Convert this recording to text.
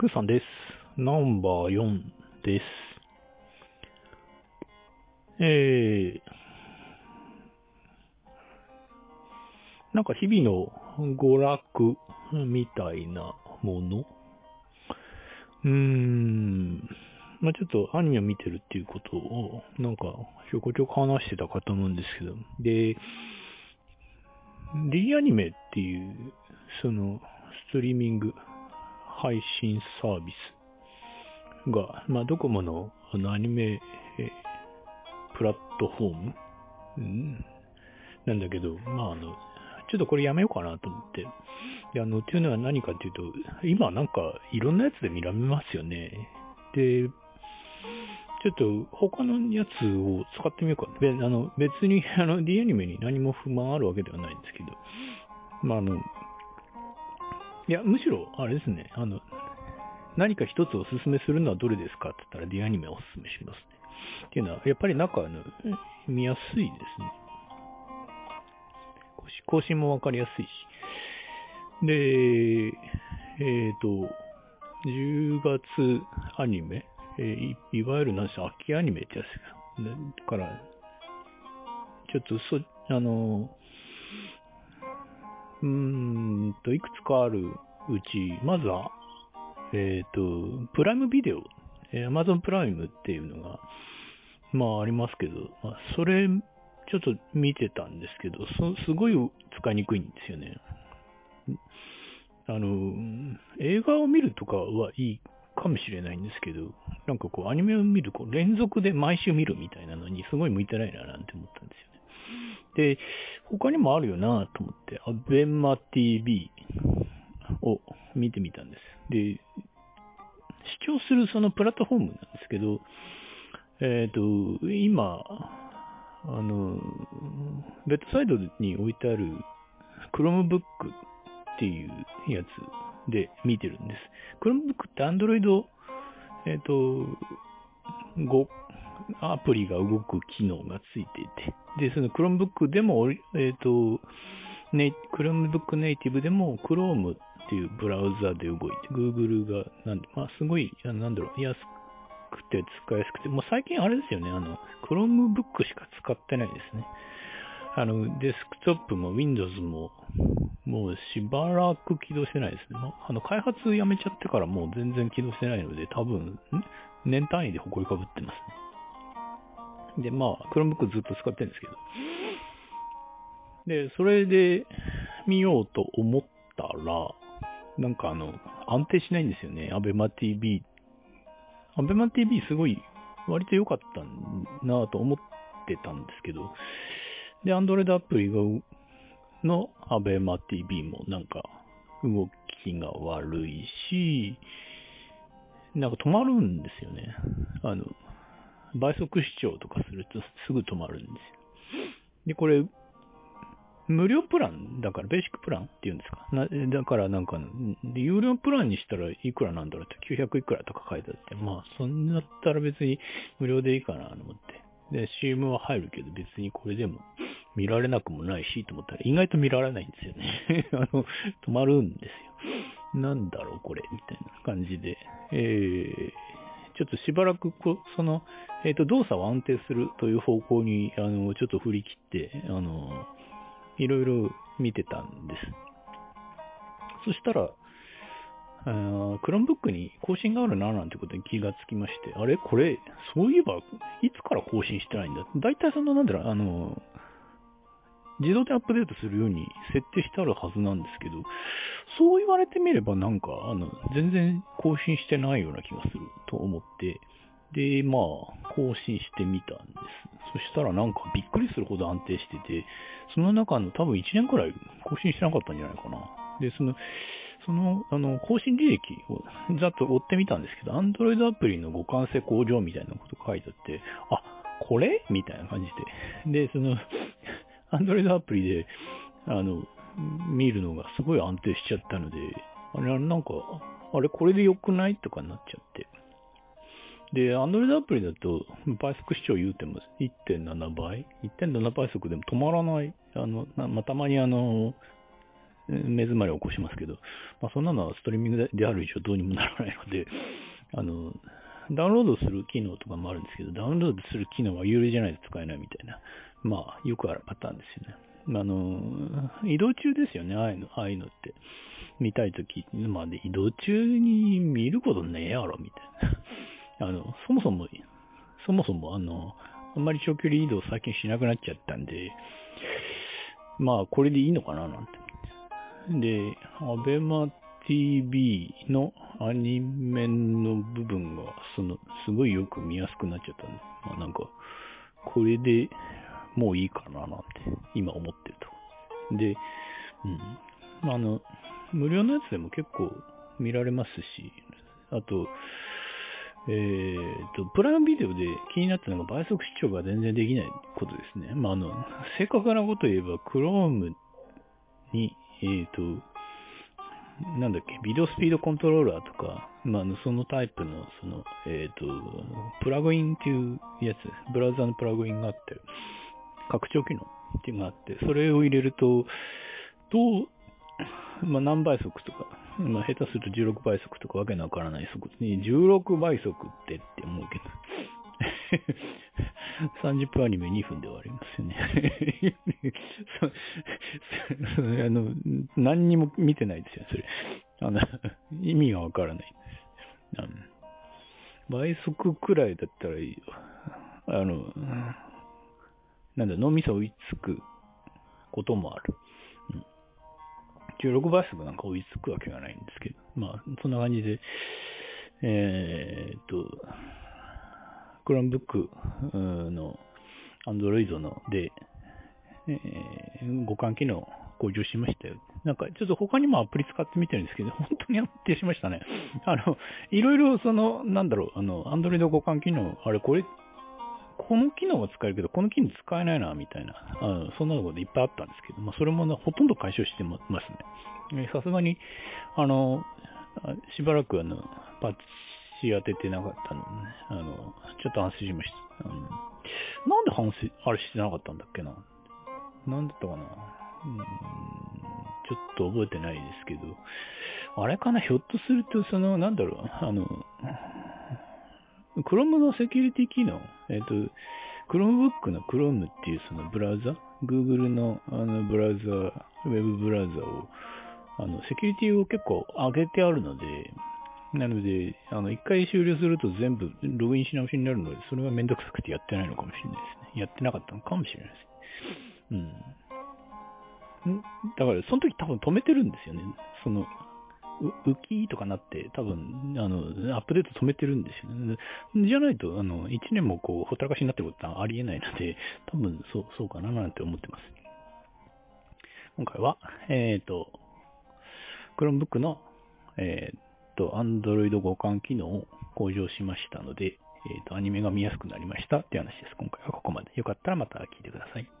クーさんです。ナンバー4です。えー、なんか日々の娯楽みたいなもの？うーん、まあちょっとアニメを見てるっていうことを、なんかちょこちょこ話してたかと思うんですけど、で、D アニメっていう、その、ストリーミング配信サービスが、まあ、ドコモのあのアニメ、プラットフォーム、うん、なんだけど、まあ、あの、ちょっとこれやめようかなと思って。で、あの、っていうのは何かっていうと、今なんかいろんなやつで見られますよね。で、ちょっと他のやつを使ってみようか。で、あの、別に、あの、D アニメに何も不満あるわけではないんですけど、まあ、あの、いや、むしろ、あれですね、あの、何か一つおすすめするのはどれですかって言ったら D アニメをおすすめしますね。っていうのは、やっぱりなんか、あの、見やすいですね。更新もわかりやすいし。で、えっ、と、10月アニメ、えーいわゆるなんでしょう、秋アニメってやつが。だから、ちょっとそ、あの、うーんと、いくつかあるうち、まずは、えっ、と、プライムビデオ、えー Amazon プライムっていうのが、まあありますけど、まあ、それ、ちょっと見てたんですけど、すごい使いにくいんですよね。あの、映画を見るとかはいいかもしれないんですけど、なんかこうアニメを見る、こう連続で毎週見るみたいなのにすごい向いてないななんて思ったんですよね。で、他にもあるよなと思って、アベンマ TV を見てみたんです。で、視聴するそのプラットフォームなんですけど、えっ、と、今、あの、ベッドサイドに置いてある Chromebook っていうやつで見てるんです。Chromebook って Android、えっ、と、5、アプリが動く機能がついていて、で、その Chromebook でも、えっ、と、ね、Chromebook ネイティブでも Chrome っていうブラウザで動いて、Google が、なん、まあ、すごい、なんだろう、安くて使いやすくて、もう最近あれですよね、あの、Chromebook しか使ってないですね。あの、デスクトップも Windows も、もうしばらく起動してないですね。まあの、開発やめちゃってからもう全然起動してないので、多分、年単位で埃かぶってますね。で、まあ、Chromebook ずっと使ってるんですけど。で、それで見ようと思ったら、なんかあの、安定しないんですよね。アベマ TV。アベマ TV すごい、割と良かったなぁと思ってたんですけど、で、Android アプリが、のアベマ TV もなんか、動きが悪いし、なんか止まるんですよね。あの、倍速視聴とかするとすぐ止まるんですよ。で、これ、無料プランだから、ベーシックプランって言うんですか？なだからなんか、有料プランにしたらいくらなんだろうって、900いくらとか書いてあって、まあ、そんなったら別に無料でいいかなと思って。で、CM は入るけど別にこれでも見られなくもないしと思ったら意外と見られないんですよね。あの、止まるんですよ。なんだろうこれみたいな感じで。え、ちょっとしばらくこ、その、えっ、と、動作を安定するという方向に、あの、ちょっと振り切って、あの、いろいろ見てたんです。そしたら、あー Chromebook に更新があるななんてことに気がつきまして、あれ？これ、そういえば、いつから更新してないんだ？だいたいその、なんだろう、あの、自動でアップデートするように設定してあるはずなんですけど、そう言われてみればなんか、あの、全然更新してないような気がすると思って、で、まあ、更新してみたんです。そしたらなんかびっくりするほど安定してて、その中の多分1年くらい更新してなかったんじゃないかな。で、その、その、あの、更新履歴をざっと追ってみたんですけど、Android アプリの互換性向上みたいなこと書いてあって、あ、これ？みたいな感じで。で、その、Android アプリで、あの、見るのがすごい安定しちゃったので、あれ、なんか、あれ、これで良くないとかなっちゃって。で、Android アプリだと、倍速視聴言うても1.7倍 ?1.7 倍速でも止まらない。あの、まあ、たまにあの、目詰まりを起こしますけど、まあ、そんなのはストリーミングである以上どうにもならないので、あの、ダウンロードする機能とかもあるんですけど、ダウンロードする機能は有料じゃないと使えないみたいな、まあ、よくあるパターンですよね。あの、移動中ですよね、ああいうの、ああいうのって。見たいとき、まで、移動中に見ることねえやろ、みたいな。あの、そもそも、そもそも、あの、あんまり長距離移動最近しなくなっちゃったんで、まあ、これでいいのかな、なんて。で、アベマ TV のアニメの部分が、その、すごいよく見やすくなっちゃったんで、まあなんか、これでもういいかななんて、今思ってると。で、うん。あの、無料のやつでも結構見られますし、あと、えー、と、プライムビデオで気になったのが倍速視聴が全然できないことですね。まあ、あの、正確なこと言えば、Chrome に、えー、と、なんだっけ、ビデオスピードコントローラーとか、まあ、そのタイプの、その、えっ、ー、と、プラグインっていうやつ、ブラウザのプラグインがあって、拡張機能っていうのがあって、それを入れると、どう、まあ、何倍速とか、まあ、下手すると16倍速とかわけのわからない速度に、16倍速ってって思うけど、30分アニメ2分で終わりますよね あの、何にも見てないですよね、それ。あの、意味がわからない倍速くらいだったらいいよ。あの、なんだ、脳みそ追いつくこともある。うん16倍速なんか追いつくわけがないんですけど、まあ、そんな感じで、えー、っと、クランブックの Android ので、えー、互換機能向上しましたよ。なんか、ちょっと他にもアプリ使ってみてるんですけど、本当に安定しましたね。あの、いろいろその、なんだろう、あの、Android 互換機能、あれ、これ、この機能は使えるけど、この機能使えないな、みたいな、あのそんなこといっぱいあったんですけど、まあ、それも、ね、ほとんど解消してますね。さすがに、あの、しばらくあの、パッチ当ててなかったの、ね、あの、ちょっと反省しました。なんで反省、あれしてなかったんだっけな。なんだったかな。うん、ちょっと覚えてないですけど、あれかな、ひょっとすると、その、なんだろう、あの、Chrome のセキュリティ機能、えっ、ー、と、Chromebook の Chrome っていうそのブラウザ、Google のあのブラウザ、ウェブブラウザを、あの、セキュリティを結構上げてあるので、なので、あの、一回終了すると全部ログインし直しになるので、それがめんどくさくてやってないのかもしれないですね。やってなかったのかもしれないです。うんん。だから、その時多分止めてるんですよね。その、浮きとかなって、多分、あの、アップデート止めてるんですよね。じゃないと、あの、1年もこう、ほったらかしになってることはありえないので、多分、そう、そうかななんて思ってます。今回は、えっ、ー、と、Chromebook の、えっ、ー、と、Android 互換機能を向上しましたので、えっ、ー、と、アニメが見やすくなりましたっていう話です。今回はここまで。よかったらまた聞いてください。